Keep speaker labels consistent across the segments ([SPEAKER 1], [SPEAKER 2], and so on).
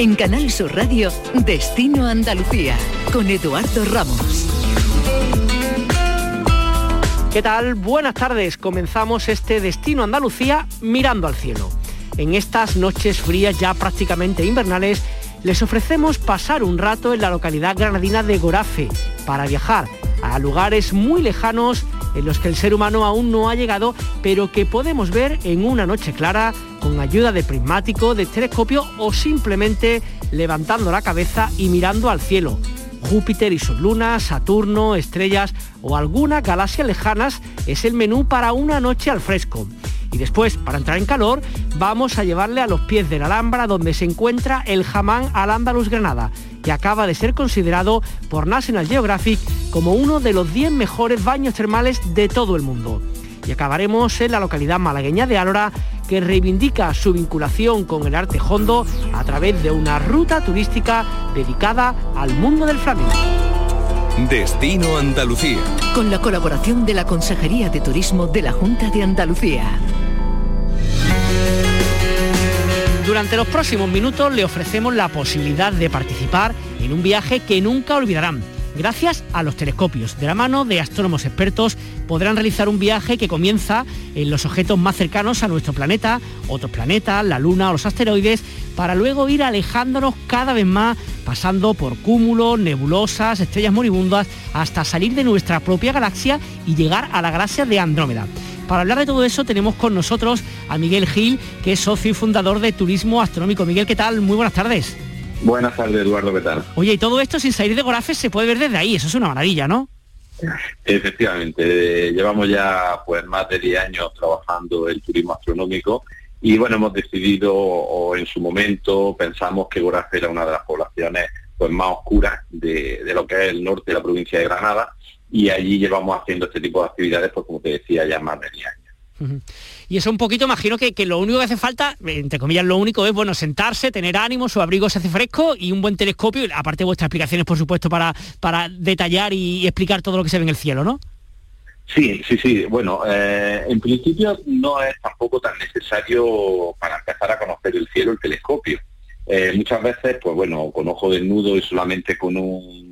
[SPEAKER 1] En Canal Sur Radio, Destino Andalucía, con Eduardo Ramos.
[SPEAKER 2] ¿Qué tal? Buenas tardes. Comenzamos este Destino Andalucía mirando al cielo. En estas noches frías ya prácticamente invernales, les ofrecemos pasar un rato en la localidad granadina de Gorafe para viajar a lugares muy lejanos en los que el ser humano aún no ha llegado, pero que podemos ver en una noche clara con ayuda de prismático, de telescopio o simplemente levantando la cabeza y mirando al cielo. Júpiter y sus lunas, Saturno, estrellas o algunas galaxias lejanas es el menú para una noche al fresco. Y después, para entrar en calor, vamos a llevarle a los pies de la Alhambra donde se encuentra el jamán al Andalus Granada, que acaba de ser considerado por National Geographic como uno de los 10 mejores baños termales de todo el mundo. Y acabaremos en la localidad malagueña de Álora, que reivindica su vinculación con el arte hondo a través de una ruta turística dedicada al mundo del flamenco.
[SPEAKER 3] Destino Andalucía.
[SPEAKER 1] Con la colaboración de la Consejería de Turismo de la Junta de Andalucía.
[SPEAKER 2] Durante los próximos minutos le ofrecemos la posibilidad de participar en un viaje que nunca olvidarán. Gracias a los telescopios, de la mano de astrónomos expertos, podrán realizar un viaje que comienza en los objetos más cercanos a nuestro planeta, otros planetas, la Luna o los asteroides, para luego ir alejándonos cada vez más, pasando por cúmulos, nebulosas, estrellas moribundas, hasta salir de nuestra propia galaxia y llegar a la galaxia de Andrómeda. Para hablar de todo eso tenemos con nosotros a Miguel Gil, que es socio y fundador de Turismo Astronómico. Miguel, ¿qué tal? Muy buenas tardes.
[SPEAKER 4] Buenas tardes, Eduardo, ¿qué tal?
[SPEAKER 2] Oye, y todo esto sin salir de Gorafe se puede ver desde ahí, eso es una maravilla, ¿no?
[SPEAKER 4] Efectivamente, llevamos ya pues más de 10 años trabajando el turismo astronómico y bueno, hemos decidido o en su momento pensamos que Gorafe era una de las poblaciones pues más oscuras de, de lo que es el norte de la provincia de Granada y allí llevamos haciendo este tipo de actividades, pues como te decía, ya más de 10 años.
[SPEAKER 2] Y eso un poquito, imagino que, que, lo único que hace falta, entre comillas, lo único es, bueno, sentarse, tener ánimo, su abrigo se hace fresco y un buen telescopio, aparte de vuestras explicaciones, por supuesto, para, para detallar y, explicar todo lo que se ve en el cielo, ¿no?
[SPEAKER 4] Sí, sí, sí. Bueno, eh, en principio no es tampoco tan necesario para empezar a conocer el cielo el telescopio. Eh, muchas veces, pues bueno, con ojo desnudo y solamente con un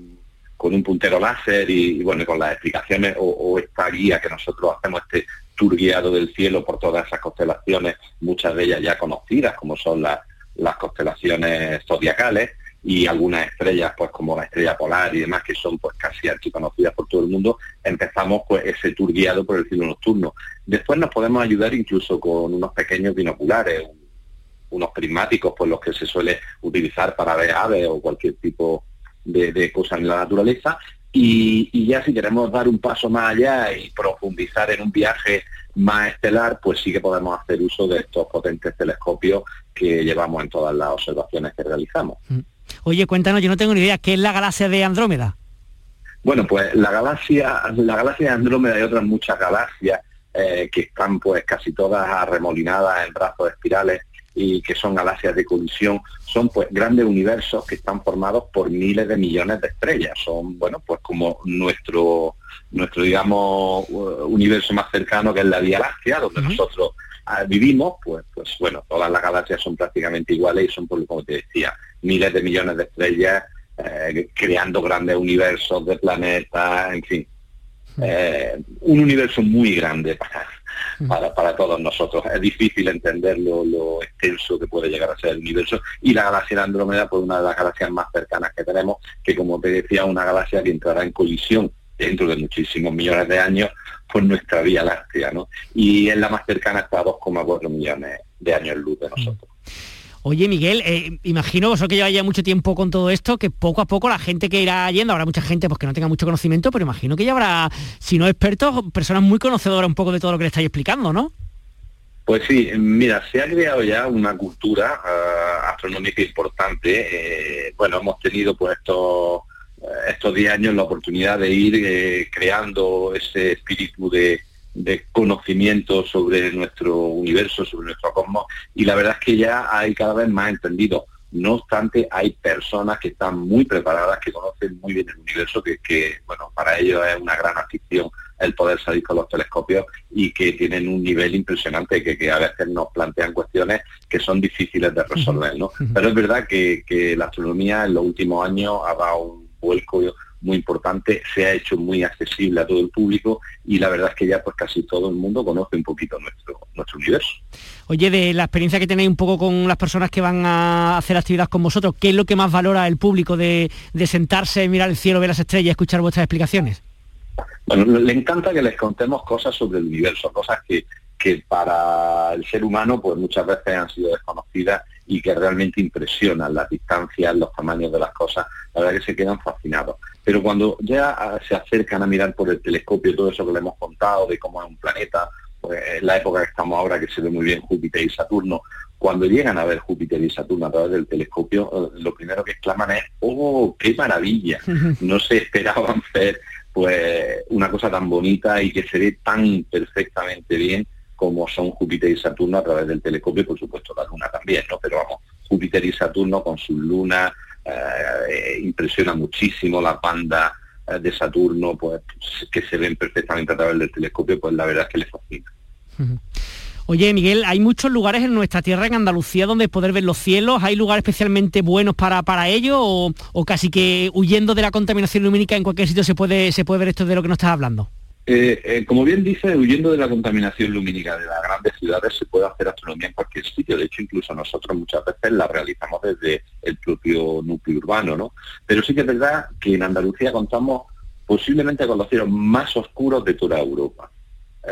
[SPEAKER 4] con un puntero láser y, bueno, con las explicaciones o, esta guía que nosotros hacemos, este tour guiado del cielo por todas esas constelaciones, muchas de ellas ya conocidas, como son las, las constelaciones zodiacales y algunas estrellas, pues como la estrella polar y demás, que son pues casi archiconocidas por todo el mundo, empezamos pues ese tour guiado por el cielo nocturno. Después nos podemos ayudar incluso con unos pequeños binoculares, unos prismáticos, pues los que se suele utilizar para ver aves o cualquier tipo de, cosas en la naturaleza. Y, ya si queremos dar un paso más allá y profundizar en un viaje más estelar, pues sí que podemos hacer uso de estos potentes telescopios que llevamos en todas las observaciones que realizamos. Mm.
[SPEAKER 2] Oye, cuéntanos, yo no tengo ni idea, ¿qué es la galaxia de Andrómeda?
[SPEAKER 4] Bueno, pues la galaxia, la galaxia de Andrómeda y otras muchas galaxias eh, que están pues casi todas arremolinadas en brazos espirales y que son galaxias de colisión, son pues grandes universos que están formados por miles de millones de estrellas. Son, bueno, pues como nuestro, nuestro digamos, universo más cercano que es la Vía Láctea, donde nosotros ah, vivimos, pues, pues bueno, todas las galaxias son prácticamente iguales y son, como te decía, miles de millones de estrellas eh, creando grandes universos de planetas, en fin. Eh, un universo muy grande para, para, para todos nosotros. Es difícil entender lo, extenso que puede llegar a ser el universo y la galaxia de Andrómeda, pues una de las galaxias más cercanas que tenemos, que como te decía, una galaxia que entrará en colisión dentro de muchísimos millones de años por nuestra Vía Láctea, ¿no? Y es la más cercana hasta 2,4 millones de años luz de nosotros.
[SPEAKER 2] Oye, Miguel, eh, imagino, vosotros que lleváis ya mucho tiempo con todo esto, que poco a poco la gente que irá yendo, habrá mucha gente pues, que no tenga mucho conocimiento, pero imagino que ya habrá, si no expertos, personas muy conocedoras un poco de todo lo que le estáis explicando, ¿no?
[SPEAKER 4] Pues sí, mira, se ha creado ya una cultura uh, astronómica importante. Eh, bueno, hemos tenido pues estos, eh, estos 10 años la oportunidad de ir creando ese espíritu de, de conocimiento sobre nuestro universo, sobre nuestro cosmos, y la verdad es que ya hay cada vez más entendido. No obstante, hay personas que están muy preparadas, que conocen muy bien el universo, que, bueno, para ellos es una gran afición el poder salir con los telescopios y que tienen un nivel impresionante que, que a veces nos plantean cuestiones que son difíciles de resolver, ¿no? Pero es verdad que, que la astronomía en los últimos años ha dado un vuelco muy importante, se ha hecho muy accesible a todo el público y la verdad es que ya pues casi todo el mundo conoce un poquito nuestro, nuestro universo.
[SPEAKER 2] Oye, de la experiencia que tenéis un poco con las personas que van a hacer actividad con vosotros, ¿qué es lo que más valora el público de, de sentarse, mirar el cielo, ver las estrellas, escuchar vuestras explicaciones?
[SPEAKER 4] Bueno, le encanta que les contemos cosas sobre el universo, cosas que, que para el ser humano pues muchas veces han sido desconocidas y que realmente impresionan las distancias, los tamaños de las cosas, la verdad que se quedan fascinados. Pero cuando ya se acercan a mirar por el telescopio todo eso que le hemos contado de cómo es un planeta, pues en la época que estamos ahora que se ve muy bien Júpiter y Saturno, cuando llegan a ver Júpiter y Saturno a través del telescopio, eh, lo primero que exclaman es, ¡oh, qué maravilla! No se esperaban ver pues una cosa tan bonita y que se ve tan perfectamente bien como son Júpiter y Saturno a través del telescopio por supuesto la Luna también, ¿no? Pero vamos, Júpiter y Saturno con sus lunas eh, impresiona muchísimo la banda eh, de Saturno, pues que se ven perfectamente a través del telescopio, pues la verdad es que le fascina.
[SPEAKER 2] Oye, Miguel, hay muchos lugares en nuestra tierra, en Andalucía, donde poder ver los cielos. ¿Hay lugares especialmente buenos para, para ello? O, o, casi que huyendo de la contaminación lumínica en cualquier sitio se puede, se puede ver esto de lo que nos estás hablando?
[SPEAKER 4] Eh, eh, como bien dice, huyendo de la contaminación lumínica de las grandes ciudades se puede hacer astronomía en cualquier sitio. De hecho, incluso nosotros muchas veces la realizamos desde el propio núcleo urbano, ¿no? Pero sí que es verdad que en Andalucía contamos posiblemente con los cielos más oscuros de toda Europa.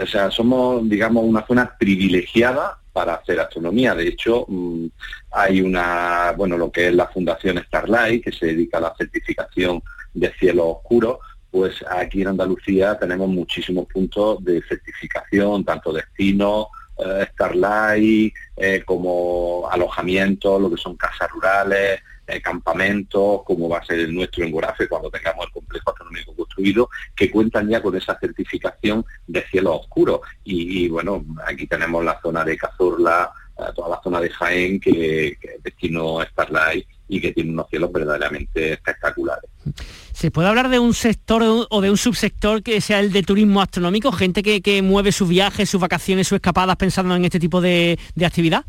[SPEAKER 4] O sea, somos, digamos, una zona privilegiada para hacer astronomía. De hecho, mmm, hay una, bueno, lo que es la Fundación Starlight, que se dedica a la certificación de cielos oscuros, pues aquí en Andalucía tenemos muchísimos puntos de certificación, tanto destino, eh, Starlight, eh, como alojamientos, lo que son casas rurales, eh, campamentos, como va a ser el nuestro en Gorafe cuando tengamos el complejo astronómico construido, que cuentan ya con esa certificación de cielo oscuro. Y, bueno, aquí tenemos la zona de Cazorla, toda la zona de Jaén, que, que es destino Starlight y que tiene unos cielos verdaderamente espectaculares.
[SPEAKER 2] ¿Se puede hablar de un sector o de un subsector que sea el de turismo astronómico? ¿Gente que, que mueve sus viajes, sus vacaciones, sus escapadas pensando en este tipo de, de actividad?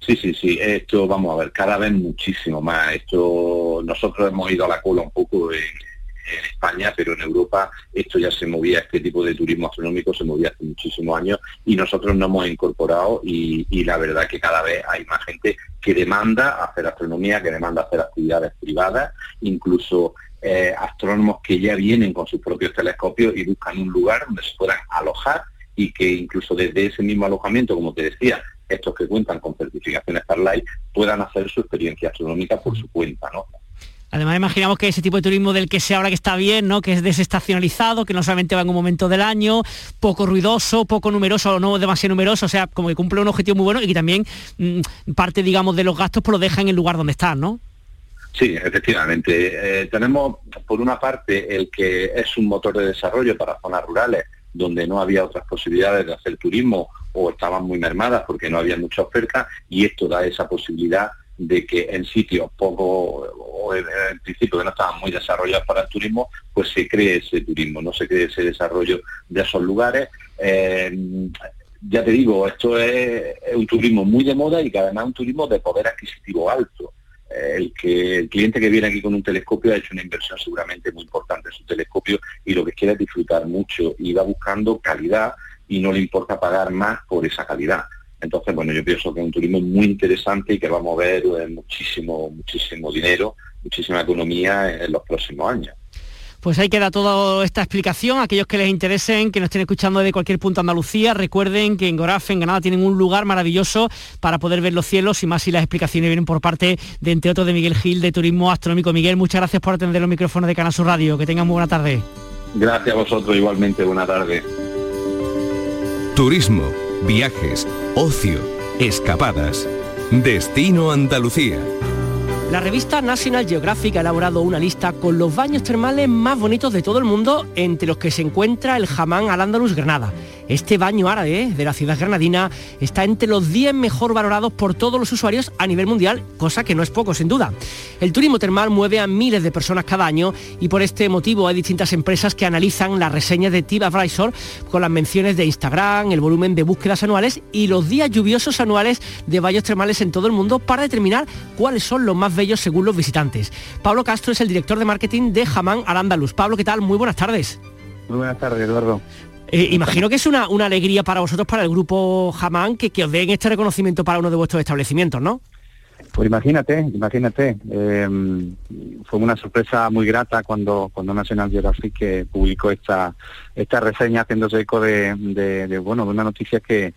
[SPEAKER 4] Sí, sí, sí, esto vamos a ver, cada vez muchísimo más. Esto nosotros hemos ido a la cola un poco en, en España, pero en Europa esto ya se movía, este tipo de turismo astronómico se movía hace muchísimos años y nosotros nos hemos incorporado y, la verdad que cada vez hay más gente que demanda hacer astronomía, que demanda hacer actividades privadas, incluso eh, astrónomos que ya vienen con sus propios telescopios y buscan un lugar donde se puedan alojar y que incluso desde ese mismo alojamiento, como te decía, estos que cuentan con certificación Starlight puedan hacer su experiencia astronómica por su cuenta, ¿no?
[SPEAKER 2] Además imaginamos que ese tipo de turismo del que se habla que está bien, ¿no? que es desestacionalizado, que no solamente va en un momento del año, poco ruidoso, poco numeroso, no demasiado numeroso, o sea, como que cumple un objetivo muy bueno y que también mmm, parte, digamos, de los gastos pues lo deja en el lugar donde están, ¿no?
[SPEAKER 4] Sí, efectivamente. Eh, tenemos, por una parte, el que es un motor de desarrollo para zonas rurales, donde no había otras posibilidades de hacer turismo o estaban muy mermadas porque no había mucha oferta, y esto da esa posibilidad de que en sitios poco o en, principio que no estaban muy desarrollados para el turismo, pues se cree ese turismo, no se cree ese desarrollo de esos lugares. Eh, ya te digo, esto es, es, un turismo muy de moda y que además es un turismo de poder adquisitivo alto. Eh, el que el cliente que viene aquí con un telescopio ha hecho una inversión seguramente muy importante en su telescopio y lo que quiere es disfrutar mucho y va buscando calidad y no le importa pagar más por esa calidad. Entonces, bueno, yo pienso que es un turismo muy interesante y que va a mover eh, muchísimo, muchísimo dinero, muchísima economía en, en los próximos años.
[SPEAKER 2] Pues ahí queda toda esta explicación. Aquellos que les interesen, que nos estén escuchando desde cualquier punto de Andalucía, recuerden que en Gorafe, en Granada, tienen un lugar maravilloso para poder ver los cielos y más si las explicaciones vienen por parte de, entre otros, de Miguel Gil, de Turismo Astronómico. Miguel, muchas gracias por atender los micrófonos de Canasur Radio. Que tengan muy buena tarde.
[SPEAKER 4] Gracias a vosotros, igualmente. Buena tarde.
[SPEAKER 3] Turismo, viajes, ocio, escapadas. Destino Andalucía.
[SPEAKER 2] La revista National Geographic ha elaborado una lista con los baños termales más bonitos de todo el mundo, entre los que se encuentra el Hamán al Andalus Granada. Este baño árabe de la ciudad granadina está entre los 10 mejor valorados por todos los usuarios a nivel mundial, cosa que no es poco sin duda. El turismo termal mueve a miles de personas cada año y por este motivo hay distintas empresas que analizan las reseñas de TripAdvisor con las menciones de Instagram, el volumen de búsquedas anuales y los días lluviosos anuales de baños termales en todo el mundo para determinar cuáles son los más bellos según los visitantes. Pablo Castro es el director de marketing de Jamán al Andaluz. Pablo, ¿qué tal? Muy buenas tardes.
[SPEAKER 5] Muy buenas tardes, Eduardo.
[SPEAKER 2] Eh, imagino que es una, alegría para vosotros, para el grupo Jamán, que, que os den este reconocimiento para uno de vuestros establecimientos, ¿no?
[SPEAKER 5] Pues imagínate, imagínate. Em, fue una sorpresa muy grata cuando, cuando National Geographic publicó esta, esta reseña haciéndose eco de, bueno, de una noticia que,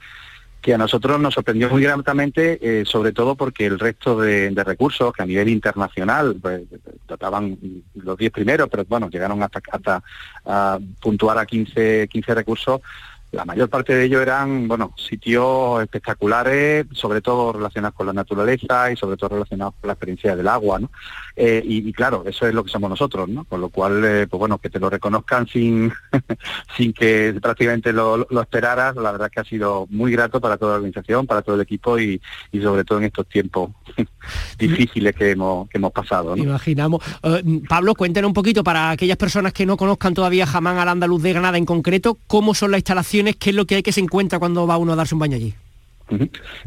[SPEAKER 5] que a nosotros nos sorprendió muy gratamente, eh, sobre todo porque el resto de, recursos que a nivel internacional pues, trataban los 10 primeros, pero bueno, llegaron hasta, a puntuar a 15, 15 recursos, la mayor parte de ellos eran, bueno, sitios espectaculares, sobre todo relacionados con la naturaleza y sobre todo relacionados con la experiencia del agua, ¿no? Eh, y, claro, eso es lo que somos nosotros, ¿no? Con lo cual, eh, pues bueno, que te lo reconozcan sin, sin que prácticamente lo, esperaras, la verdad que ha sido muy grato para toda la organización, para todo el equipo y, sobre todo en estos tiempos difíciles que hemos, que hemos pasado.
[SPEAKER 2] Imaginamos. Eh, Pablo, cuéntenos un poquito para aquellas personas que no conozcan todavía jamás al andaluz de Granada en concreto, cómo son las instalaciones ¿qué es lo que hay que se encuentra cuando va uno a darse un baño allí?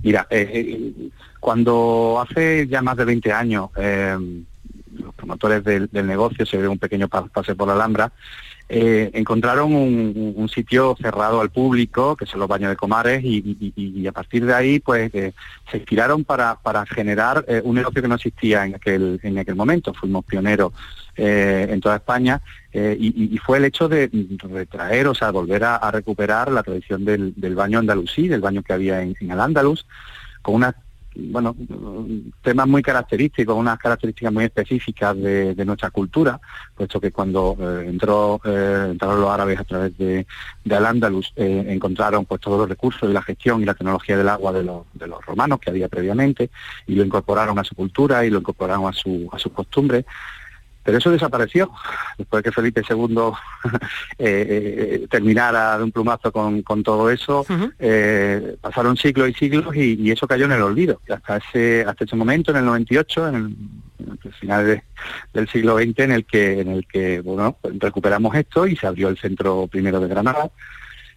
[SPEAKER 5] Mira, eh, eh, cuando hace ya más de 20 años eh, los promotores del, negocio se dio un pequeño pase por la Alhambra, encontraron un, sitio cerrado al público, que son los baños de Comares, y, a partir de ahí pues se inspiraron para, para generar un negocio que no existía en aquel, en aquel momento. Fuimos pioneros eh, en toda España eh, y, fue el hecho de retraer, o sea, volver a, recuperar la tradición del, baño andalusí, del baño que había en, en el Andaluz, con una bueno, temas muy característicos, unas características muy específicas de, nuestra cultura, puesto que cuando eh, entró, entraron los árabes a través de, de Al-Ándalus, encontraron pues todos los recursos y la gestión y la tecnología del agua de los, de los romanos que había previamente, y lo incorporaron a su cultura y lo incorporaron a, su, a sus costumbres, pero eso desapareció después de que Felipe II eh, eh, terminara de un plumazo con, todo eso. Eh, pasaron siglos y siglos y, eso cayó en el olvido. Hasta ese, hasta ese momento, en el 98, en el, final del siglo XX, en el que, en el que bueno, recuperamos esto y se abrió el centro primero de Granada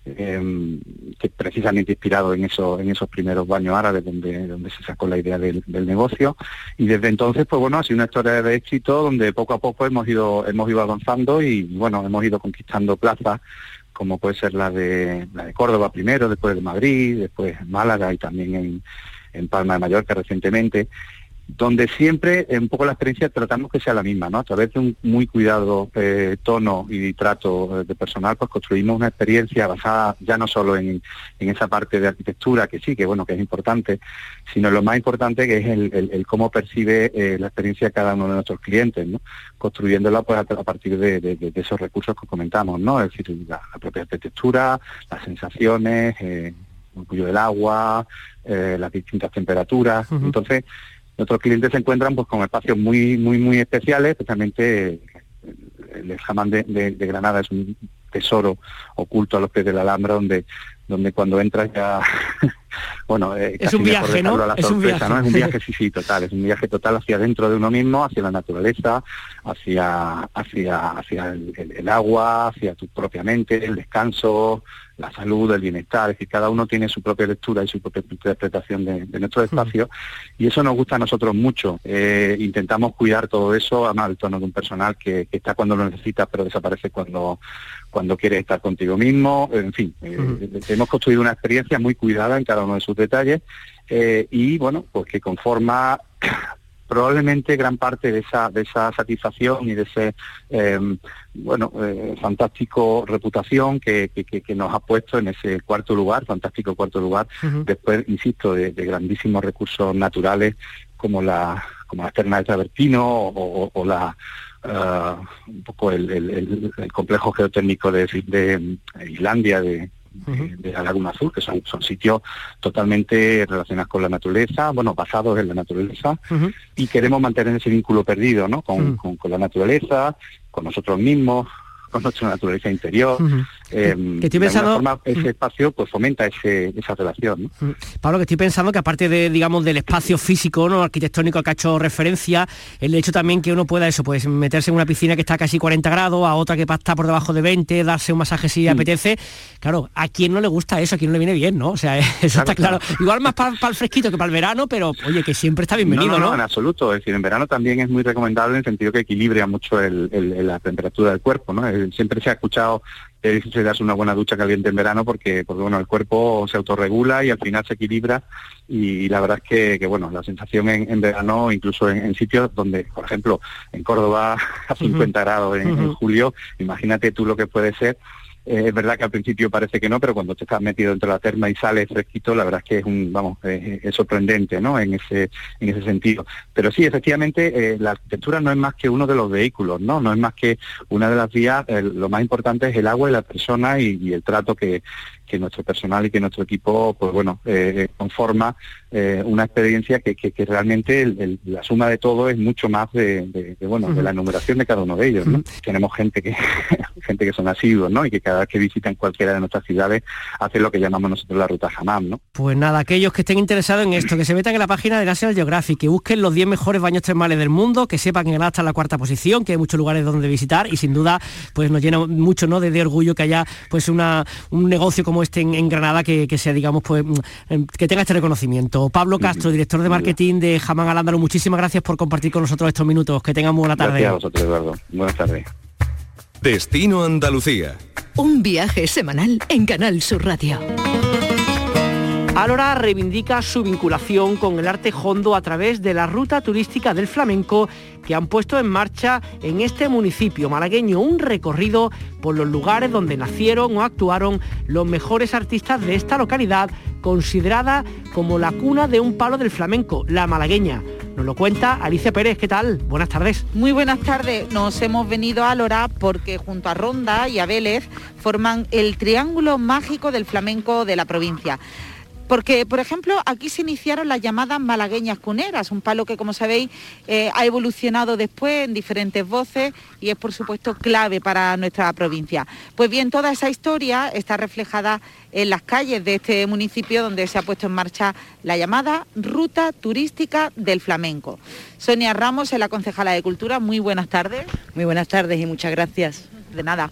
[SPEAKER 5] Em, que precisamente inspirado en, eso, en esos primeros baños árabes donde, donde se sacó la idea del, negocio. Y desde entonces, pues bueno, ha sido una historia de éxito donde poco a poco hemos ido, hemos ido avanzando y bueno, hemos ido conquistando plazas como puede ser la de, la de Córdoba primero, después de Madrid, después Málaga y también en, en Palma de Mallorca recientemente donde siempre un poco la experiencia tratamos que sea la misma, ¿no? A través de un muy cuidado eh, tono y trato eh, de personal, pues construimos una experiencia basada ya no solo en, esa parte de arquitectura, que sí, que bueno, que es importante, sino lo más importante que es el, cómo percibe eh, la experiencia cada uno de nuestros clientes, ¿no? Construyéndola pues a, partir de, esos recursos que comentamos, ¿no? Es decir, la, propia arquitectura, las sensaciones, el cuyo del agua, las distintas temperaturas. Entonces, Nuestros clientes se encuentran pues con espacios muy, muy, muy especiales, especialmente el jamán de, Granada es un tesoro oculto a los pies de la Alhambra donde donde cuando entras ya bueno
[SPEAKER 2] eh, es un viaje no
[SPEAKER 5] es un viaje ¿no? es un viaje sí sí total es un viaje total hacia dentro de uno mismo hacia la naturaleza hacia hacia hacia el agua hacia tu propia mente el descanso la salud, el bienestar, es decir, cada uno tiene su propia lectura y su propia interpretación de, nuestro espacio y eso nos gusta a nosotros mucho. Eh, intentamos cuidar todo eso, a el tono de un personal que, está cuando lo necesita pero desaparece cuando, cuando quiere estar contigo mismo, en fin, eh, hemos construido una experiencia muy cuidada en cada uno de sus detalles eh, y bueno, pues que conforma probablemente gran parte de esa, de esa satisfacción y de ese eh, bueno eh, fantástico reputación que, nos ha puesto en ese cuarto lugar, fantástico cuarto lugar, después, insisto, de, grandísimos recursos naturales como la como la terna de Travertino o, la uh, un poco el, complejo geotécnico de, de Islandia, de, de, la Laguna Azul, que son, son sitios totalmente relacionados con la naturaleza, bueno, basados en la naturaleza, y queremos mantener ese vínculo perdido, ¿no? Con, la naturaleza, con nosotros mismos, con nuestra naturaleza interior.
[SPEAKER 2] Em, que estoy pensando...
[SPEAKER 5] ese espacio pues fomenta esa relación.
[SPEAKER 2] Pablo, que estoy pensando que aparte de, digamos, del espacio físico, ¿no? arquitectónico que ha hecho referencia, el hecho también que uno pueda eso, pues meterse en una piscina que está casi 40 grados, a otra que está por debajo de 20, darse un masaje si apetece. Claro, a quién no le gusta eso, a quién no le viene bien, ¿no? O sea, eso está claro. Igual más para el fresquito que para el verano, pero oye, que siempre está bienvenido, ¿no?
[SPEAKER 5] No, en absoluto. Es decir, en verano también es muy recomendable en el sentido que equilibra mucho la temperatura del cuerpo, ¿no? Eh, siempre se ha escuchado que es darse una buena ducha caliente en verano porque, porque bueno, el cuerpo se autorregula y al final se equilibra y, la verdad es que, bueno, la sensación en, verano, incluso en, sitios donde, por ejemplo, en Córdoba a 50 grados en julio, imagínate tú lo que puede ser eh, es verdad que al principio parece que no, pero cuando te estás metido dentro de la terma y sales fresquito, la verdad es que es un, vamos, es sorprendente, ¿no? En ese, en ese sentido. Pero sí, efectivamente, eh, la arquitectura no es más que uno de los vehículos, ¿no? No es más que una de las vías, lo más importante es el agua y la persona y el trato que, que nuestro personal y que nuestro equipo, pues bueno, eh, conforma eh, una experiencia que, realmente la suma de todo es mucho más de, bueno, de la enumeración de cada uno de ellos. Tenemos gente que gente que son asiduos, ¿no? Y que cada vez que visitan cualquiera de nuestras ciudades hace lo que llamamos nosotros la ruta Hamam, ¿no?
[SPEAKER 2] Pues nada, aquellos que estén interesados en esto, que se metan en la página de National Geographic, que busquen los 10 mejores baños termales del mundo, que sepan que en está en la cuarta posición, que hay muchos lugares donde visitar y sin duda pues nos llena mucho ¿no? de, orgullo que haya pues una, un negocio como este en, Granada que, sea, digamos, pues mm, em, que tenga este reconocimiento. Pablo Castro, director de marketing de Jamán Alándalo, muchísimas gracias por compartir con nosotros estos minutos. Que tengan buena tarde.
[SPEAKER 5] Gracias a vosotros, Eduardo. Buenas tardes.
[SPEAKER 3] Destino Andalucía.
[SPEAKER 1] Un viaje semanal en Canal Sur Radio.
[SPEAKER 2] Alora reivindica su vinculación con el arte hondo a través de la ruta turística del flamenco que han puesto en marcha en este municipio malagueño un recorrido por los lugares donde nacieron o actuaron los mejores artistas de esta localidad, considerada como la cuna de un palo del flamenco, la malagueña. Nos lo cuenta Alicia Pérez, ¿qué tal? Buenas tardes.
[SPEAKER 6] Muy buenas tardes. Nos hemos venido a Lora porque junto a Ronda y a Vélez forman el triángulo mágico del flamenco de la provincia. Porque, por ejemplo, aquí se iniciaron las llamadas malagueñas cuneras, un palo que, como sabéis, eh, ha evolucionado después en diferentes voces y es, por supuesto, clave para nuestra provincia. Pues bien, toda esa historia está reflejada en las calles de este municipio donde se ha puesto en marcha la llamada Ruta Turística del Flamenco. Sonia Ramos es la concejala de Cultura. Muy buenas tardes.
[SPEAKER 7] Muy buenas tardes y muchas gracias.
[SPEAKER 6] De nada.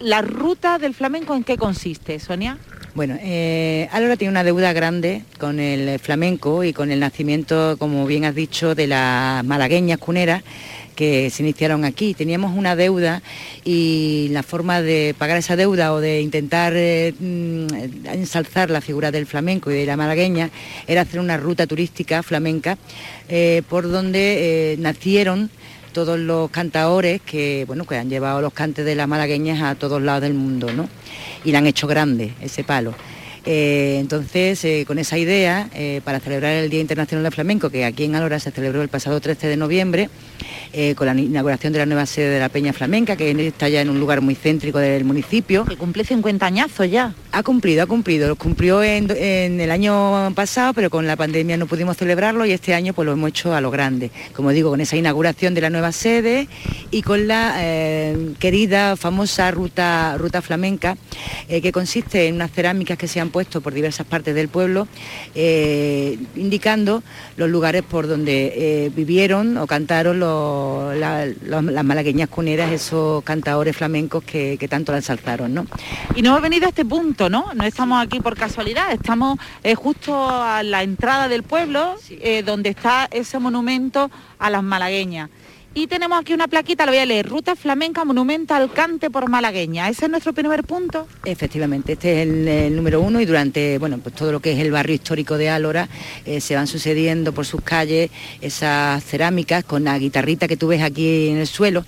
[SPEAKER 6] ¿La Ruta del Flamenco en qué consiste, Sonia?
[SPEAKER 7] Bueno, eh, Álora tiene una deuda grande con el flamenco y con el nacimiento, como bien has dicho, de las malagueñas cuneras que se iniciaron aquí. Teníamos una deuda y la forma de pagar esa deuda o de intentar eh, mm, ensalzar la figura del flamenco y de la malagueña era hacer una ruta turística flamenca eh, por donde nacieron todos los cantaores que, bueno, que han llevado los cantes de las malagueñas a todos lados del mundo, ¿no? Y le han hecho grande ese palo. Eh, entonces, eh, con esa idea, eh, para celebrar el Día Internacional del Flamenco, que aquí en Alora se celebró el pasado 13 de noviembre, con la inauguración de la nueva sede de la Peña Flamenca, que está ya en un lugar muy céntrico del municipio.
[SPEAKER 6] Que cumple 50 añazos ya.
[SPEAKER 7] Ha cumplido, ha cumplido. Lo cumplió en, el año pasado, pero con la pandemia no pudimos celebrarlo y este año pues lo hemos hecho a lo grande. Como digo, con esa inauguración de la nueva sede y con la querida, famosa ruta, ruta flamenca, que consiste en unas cerámicas que se han puesto por diversas partes del pueblo, eh, indicando los lugares por donde eh, vivieron o cantaron las malagueñas cuneras, esos cantadores flamencos que, tanto la ensalzaron. ¿no?
[SPEAKER 6] Y no hemos venido a este punto, ¿no? No estamos aquí por casualidad, estamos eh, justo a la entrada del pueblo, donde está ese monumento a las malagueñas. Y tenemos aquí una plaquita, lo voy a leer, Ruta Flamenca Monumento al Cante por Malagueña. ¿Ese es nuestro primer punto?
[SPEAKER 7] Efectivamente, este es el, número uno y durante bueno, pues todo lo que es el barrio histórico de Álora eh, se van sucediendo por sus calles esas cerámicas con la guitarrita que tú ves aquí en el suelo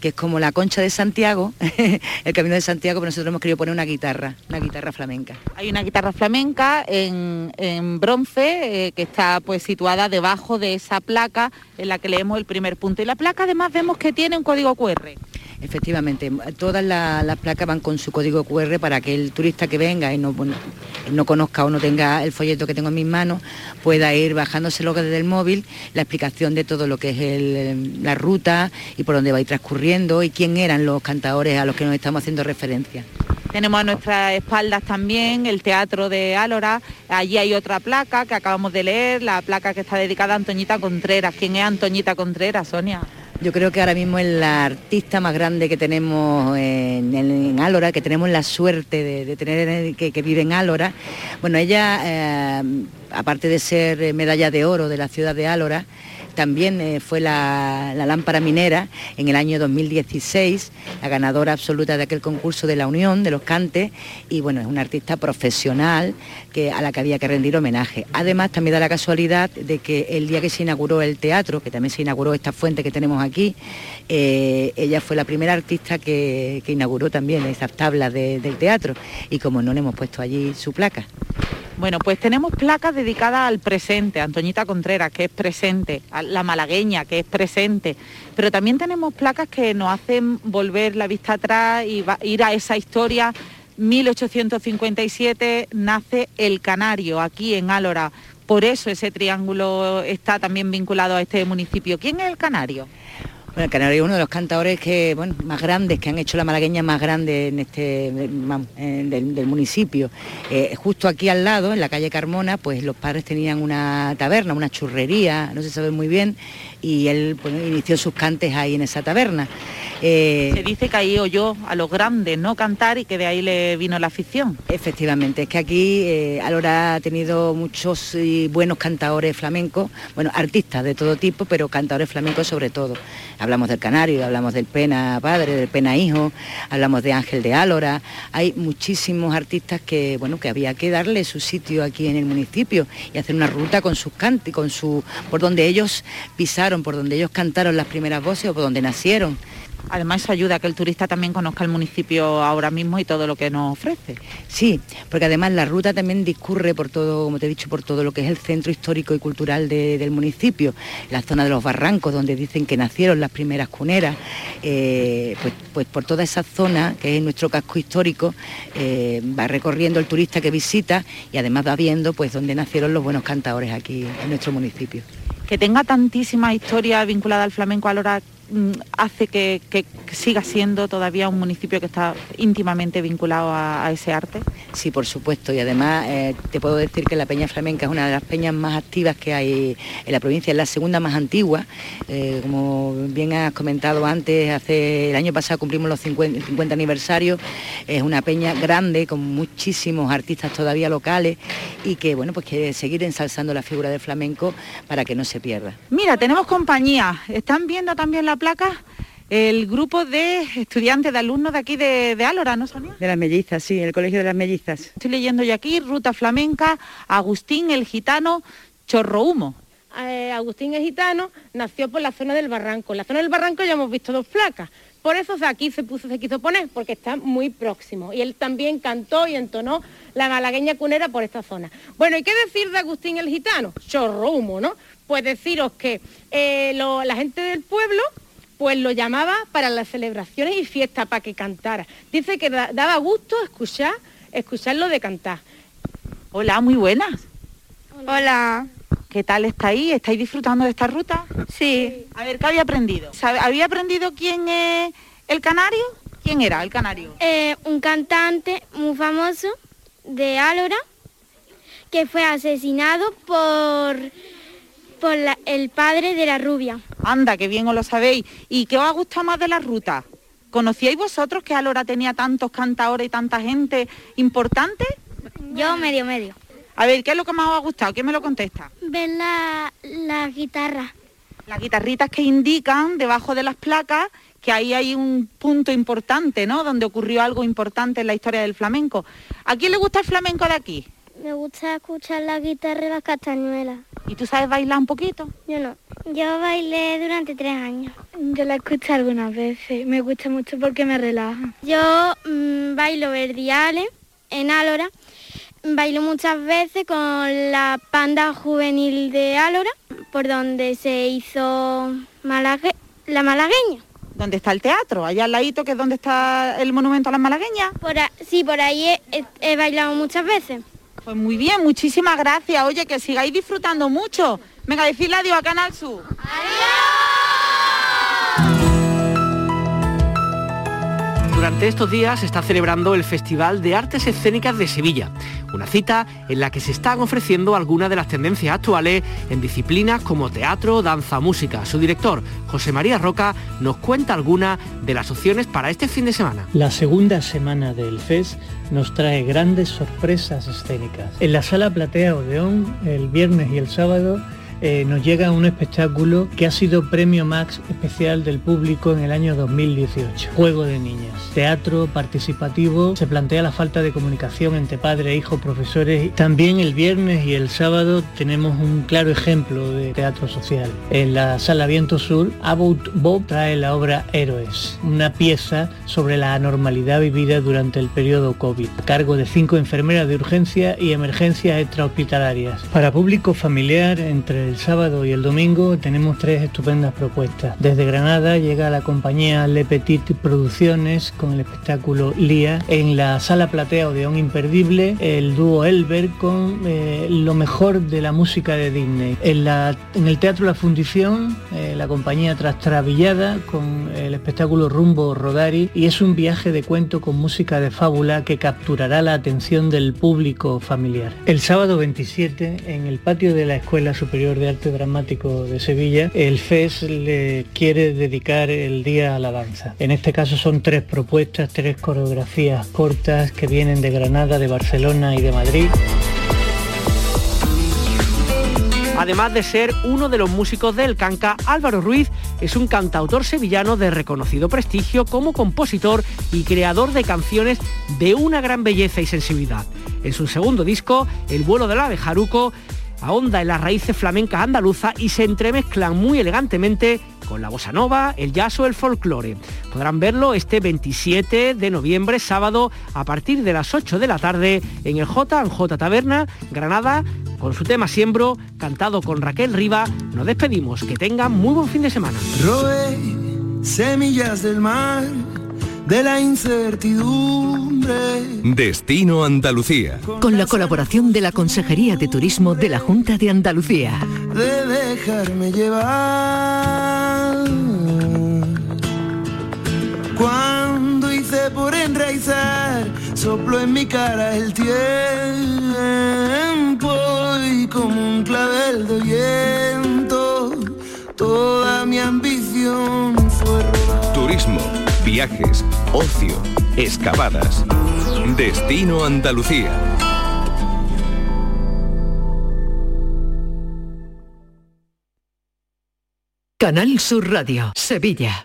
[SPEAKER 7] que es como la concha de Santiago, el camino de Santiago, pero nosotros hemos querido poner una guitarra, una guitarra flamenca.
[SPEAKER 6] Hay una guitarra flamenca en, bronce eh, que está pues situada debajo de esa placa en la que leemos el primer punto. Y la placa placa además vemos que tiene un código QR.
[SPEAKER 7] Efectivamente, todas las placas van con su código QR para que el turista que venga y no, no conozca o no tenga el folleto que tengo en mis manos, pueda ir bajándoselo desde el móvil, la explicación de todo lo que es la ruta y por dónde va a ir transcurriendo y quién eran los cantadores a los que nos estamos haciendo referencia.
[SPEAKER 6] Tenemos a nuestras espaldas también el Teatro de Álora. Allí hay otra placa que acabamos de leer, la placa que está dedicada a Antoñita Contreras. ¿Quién es Antoñita Contreras, Sonia?
[SPEAKER 7] Yo creo que ahora mismo es la artista más grande que tenemos en, Álora, que tenemos la suerte de, tener que, que, vive en Álora. Bueno, ella, eh, aparte de ser medalla de oro de la ciudad de Álora, también eh, fue la, lámpara minera en el año 2016, la ganadora absoluta de aquel concurso de la Unión, de los Cantes, y bueno, es una artista profesional que, a la que había que rendir homenaje. Además, también da la casualidad de que el día que se inauguró el teatro, que también se inauguró esta fuente que tenemos aquí, eh, ella fue la primera artista que, inauguró también esas tablas del teatro, y como no le hemos puesto allí su placa.
[SPEAKER 6] Bueno, pues tenemos placas dedicadas al presente, Antoñita Contreras, que es presente, a la malagueña, que es presente, pero también tenemos placas que nos hacen volver la vista atrás y ir a esa historia. 1857 nace El Canario, aquí en Álora. Por eso ese triángulo está también vinculado a este municipio. ¿Quién es el Canario?
[SPEAKER 7] Bueno, el Canario es uno de los cantadores que, bueno, más grandes, que han hecho la malagueña más grande en este, del, municipio. Eh, justo aquí al lado, en la calle Carmona, pues los padres tenían una taberna, una churrería, no se sabe muy bien, y él inició sus cantes ahí en esa taberna.
[SPEAKER 6] Eh, se dice que ahí oyó a los grandes no cantar y que de ahí le vino la afición.
[SPEAKER 7] Efectivamente, es que aquí eh, Alora ha tenido muchos y buenos cantadores flamencos, bueno, artistas de todo tipo, pero cantadores flamencos sobre todo. Hablamos del Canario, hablamos del Pena Padre, del Pena Hijo, hablamos de Ángel de Álora. Hay muchísimos artistas que, bueno, que había que darle su sitio aquí en el municipio y hacer una ruta con sus cantos, con su, por donde ellos pisaron, por donde ellos cantaron las primeras voces o por donde nacieron.
[SPEAKER 6] Además eso ayuda a que el turista también conozca el municipio ahora mismo y todo lo que nos ofrece.
[SPEAKER 7] Sí, porque además la ruta también discurre por todo, como te he dicho, por todo lo que es el centro histórico y cultural del municipio, la zona de los barrancos donde dicen que nacieron las primeras cuneras, eh, pues, pues, por toda esa zona que es nuestro casco histórico eh, va recorriendo el turista que visita y además va viendo pues dónde nacieron los buenos cantadores aquí en nuestro municipio.
[SPEAKER 6] Que tenga tantísima historia vinculada al flamenco a hora Mm, hace que, siga siendo todavía un municipio que está íntimamente vinculado a, ese arte?
[SPEAKER 7] Sí, por supuesto, y además eh, te puedo decir que la Peña Flamenca es una de las peñas más activas que hay en la provincia, es la segunda más antigua, eh, como bien has comentado antes, hace el año pasado cumplimos los 50, 50 aniversarios, es una peña grande con muchísimos artistas todavía locales y que bueno, pues quiere seguir ensalzando la figura del flamenco para que no se pierda.
[SPEAKER 6] Mira, tenemos compañía, están viendo también la placa el grupo de estudiantes, de alumnos de aquí de, de Álora, ¿no, Sonia?
[SPEAKER 7] De las mellizas, sí, el Colegio de las Mellizas.
[SPEAKER 6] Estoy leyendo yo aquí, Ruta Flamenca, Agustín el Gitano, Chorro Humo.
[SPEAKER 8] Eh, Agustín el Gitano nació por la zona del Barranco. En la zona del Barranco ya hemos visto dos placas. Por eso aquí se puso, se quiso poner, porque está muy próximo. Y él también cantó y entonó la malagueña cunera por esta zona. Bueno, ¿y qué decir de Agustín el Gitano? Chorro humo, ¿no? Pues deciros que eh, la gente del pueblo pues lo llamaba para las celebraciones y fiestas para que cantara. Dice que daba gusto escuchar, escucharlo de cantar.
[SPEAKER 6] Hola, muy buenas.
[SPEAKER 9] Hola.
[SPEAKER 6] ¿Qué tal estáis? ¿Estáis disfrutando de esta ruta?
[SPEAKER 9] Sí.
[SPEAKER 6] A ver, ¿qué había aprendido? ¿Había aprendido quién es el canario? ¿Quién era el canario?
[SPEAKER 9] Eh, un cantante muy famoso de Álora que fue asesinado por por el padre de la rubia.
[SPEAKER 6] Anda, qué bien os lo sabéis. ¿Y qué os ha gustado más de la ruta? ¿Conocíais vosotros que Alora tenía tantos cantadores y tanta gente importante?
[SPEAKER 9] Yo medio medio.
[SPEAKER 6] A ver, ¿qué es lo que más os ha gustado? ¿Quién me lo contesta?
[SPEAKER 9] Ver la, la guitarra.
[SPEAKER 6] Las guitarritas que indican debajo de las placas que ahí hay un punto importante, ¿no? Donde ocurrió algo importante en la historia del flamenco. ¿A quién le gusta el flamenco de aquí?
[SPEAKER 9] Me gusta escuchar la guitarra y las castañuelas.
[SPEAKER 6] ¿Y tú sabes bailar un poquito?
[SPEAKER 9] Yo no. Yo bailé durante tres años. Yo la escuché algunas veces. Me gusta mucho porque me relaja. Yo mm, bailo verdiales en Álora. Bailo muchas veces con la panda juvenil de Álora, por donde se hizo La malagueña.
[SPEAKER 6] ¿Dónde está el teatro? Allá al ladito, que es donde está el monumento a las malagueñas.
[SPEAKER 9] Por sí, por ahí he, he bailado muchas veces.
[SPEAKER 6] Pues muy bien, muchísimas gracias. Oye, que sigáis disfrutando mucho. Venga, decirle adiós a Canal Sur.
[SPEAKER 2] Durante estos días se está celebrando el Festival de Artes Escénicas de Sevilla, una cita en la que se están ofreciendo algunas de las tendencias actuales en disciplinas como teatro, danza, música. Su director, José María Roca, nos cuenta algunas de las opciones para este fin de semana.
[SPEAKER 10] La segunda semana del FES nos trae grandes sorpresas escénicas. En la sala Platea Odeón, el viernes y el sábado, eh, nos llega un espectáculo que ha sido premio Max especial del público en el año 2018. Juego de niñas. Teatro participativo. Se plantea la falta de comunicación entre padre, hijo, profesores. También el viernes y el sábado tenemos un claro ejemplo de teatro social. En la sala Viento Sur, About Bob trae la obra Héroes, una pieza sobre la anormalidad vivida durante el periodo COVID, a cargo de cinco enfermeras de urgencia y emergencias extrahospitalarias. Para público familiar, entre el sábado y el domingo tenemos tres estupendas propuestas. Desde Granada llega la compañía Le Petit Producciones con el espectáculo Lía. En la sala platea Odeón Imperdible, el dúo Elber con eh, lo mejor de la música de Disney. En, el Teatro La Fundición, eh, la compañía Trastravillada con el espectáculo Rumbo Rodari y es un viaje de cuento con música de fábula que capturará la atención del público familiar. El sábado 27, en el patio de la Escuela Superior de Arte Dramático de Sevilla, el FES le quiere dedicar el día a la danza. En este caso son tres propuestas, tres coreografías cortas que vienen de Granada, de Barcelona y de Madrid.
[SPEAKER 2] Además de ser uno de los músicos del Canca, Álvaro Ruiz es un cantautor sevillano de reconocido prestigio como compositor y creador de canciones de una gran belleza y sensibilidad. En su segundo disco, El vuelo del ave Jaruco, ahonda en las raíces flamencas andaluzas y se entremezclan muy elegantemente con la bossa nova, el jazz o el folclore. Podrán verlo este 27 de noviembre, sábado, a partir de las 8 de la tarde en el J J Taberna, Granada, con su tema Siembro, cantado con Raquel Riva. Nos despedimos, que tengan muy buen fin de semana.
[SPEAKER 11] De la incertidumbre.
[SPEAKER 3] Destino Andalucía.
[SPEAKER 1] Con la colaboración de la Consejería de Turismo de la Junta de Andalucía.
[SPEAKER 11] De dejarme llevar. Cuando hice por enraizar, sopló en mi cara el tiempo y como un clavel de viento, toda mi ambición fue robar.
[SPEAKER 3] Turismo viajes, ocio, excavadas. Destino Andalucía.
[SPEAKER 1] Canal Sur Radio, Sevilla.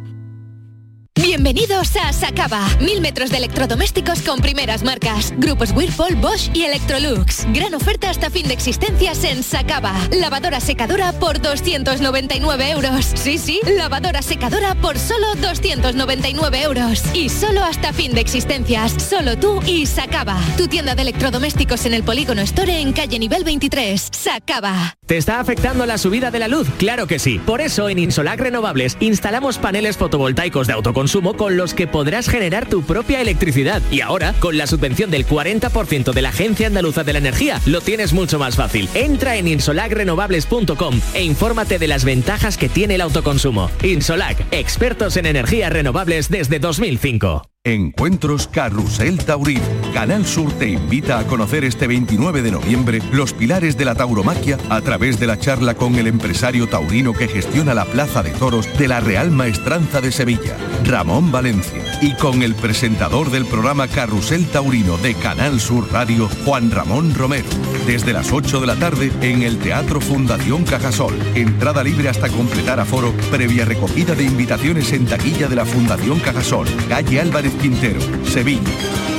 [SPEAKER 12] Bienvenidos a Sacaba. Mil metros de electrodomésticos con primeras marcas. Grupos Whirlpool, Bosch y Electrolux. Gran oferta hasta fin de existencias en Sacaba. Lavadora secadora por 299 euros. Sí, sí, lavadora secadora por solo 299 euros. Y solo hasta fin de existencias. Solo tú y Sacaba. Tu tienda de electrodomésticos en el Polígono Store en calle nivel 23. Sacaba.
[SPEAKER 13] ¿Te está afectando la subida de la luz? Claro que sí. Por eso en Insolac Renovables instalamos paneles fotovoltaicos de autoconsumo con los que podrás generar tu propia electricidad. Y ahora, con la subvención del 40% de la Agencia Andaluza de la Energía, lo tienes mucho más fácil. Entra en insolacrenovables.com e infórmate de las ventajas que tiene el autoconsumo. Insolac, expertos en energías renovables desde 2005.
[SPEAKER 14] Encuentros Carrusel Taurino. Canal Sur te invita a conocer este 29 de noviembre los pilares de la tauromaquia a través de la charla con el empresario taurino que gestiona la Plaza de Toros de la Real Maestranza de Sevilla, Ramón Valencia, y con el presentador del programa Carrusel Taurino de Canal Sur Radio, Juan Ramón Romero. Desde las 8 de la tarde en el Teatro Fundación Cajasol. Entrada libre hasta completar aforo, previa recogida de invitaciones en taquilla de la Fundación Cajasol, calle Álvarez Quintero, Sevilla.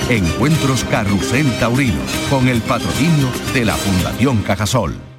[SPEAKER 14] Encuentros Carrusel Taurino, con el patrocinio de la Fundación Cajasol.